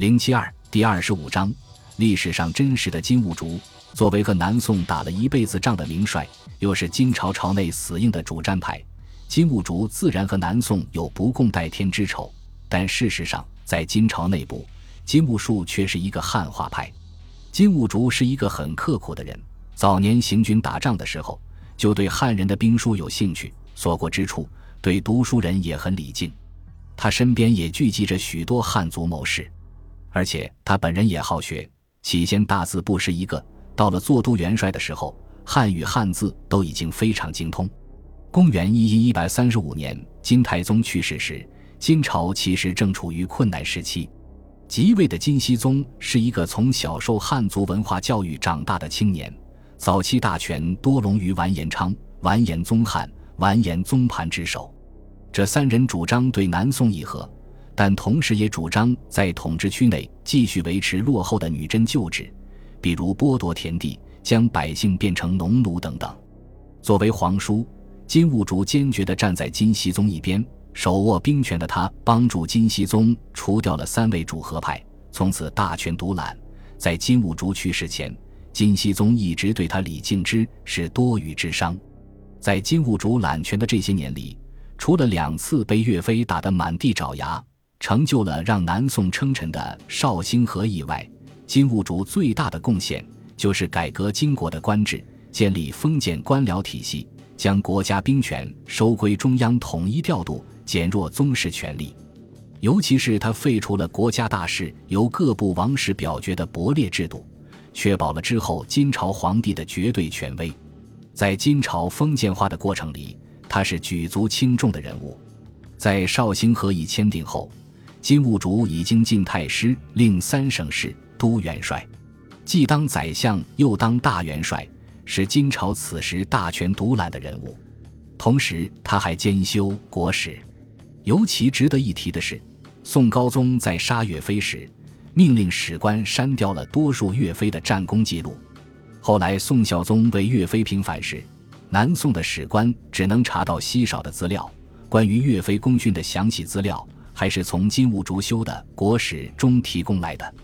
零七二第二十五章：历史上真实的金兀术。作为和南宋打了一辈子仗的名帅，又是金朝朝内死硬的主战派，金兀术自然和南宋有不共戴天之仇。但事实上，在金朝内部，金兀术却是一个汉化派。金兀术是一个很刻苦的人，早年行军打仗的时候，就对汉人的兵书有兴趣，所过之处，对读书人也很礼敬。他身边也聚集着许多汉族谋士。而且他本人也好学，起先大字不识一个，到了做都元帅的时候，汉语汉字都已经非常精通。公元一一一百三十五年，金太宗去世时，金朝其实正处于困难时期。即位的金熙宗是一个从小受汉族文化教育长大的青年，早期大权多隆于完颜昌、完颜宗翰、完颜宗盘之手，这三人主张对南宋议和。但同时也主张在统治区内继续维持落后的女真旧制，比如剥夺田地、将百姓变成农奴等等。作为皇叔，金兀术坚决地站在金熙宗一边，手握兵权的他帮助金熙宗除掉了三位主和派，从此大权独揽。在金兀术去世前，金熙宗一直对他李敬之是多余之伤。在金兀术揽权的这些年里，除了两次被岳飞打得满地找牙，成就了让南宋称臣的绍兴和以外，金兀术最大的贡献就是改革金国的官制，建立封建官僚体系，将国家兵权收归中央统一调度，减弱宗室权力。尤其是他废除了国家大事由各部王室表决的伯列制度，确保了之后金朝皇帝的绝对权威。在金朝封建化的过程里，他是举足轻重的人物。在绍兴和议签订后。金兀术已经进太师，令三省事、都元帅，既当宰相又当大元帅，是金朝此时大权独揽的人物。同时，他还兼修国史。尤其值得一提的是，宋高宗在杀岳飞时，命令史官删掉了多数岳飞的战功记录。后来，宋孝宗为岳飞平反时，南宋的史官只能查到稀少的资料，关于岳飞功勋的详细资料。还是从金兀术修的国史中提供来的。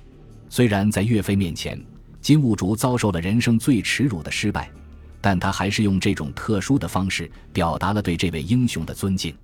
虽然在岳飞面前，金兀术遭受了人生最耻辱的失败，但他还是用这种特殊的方式表达了对这位英雄的尊敬。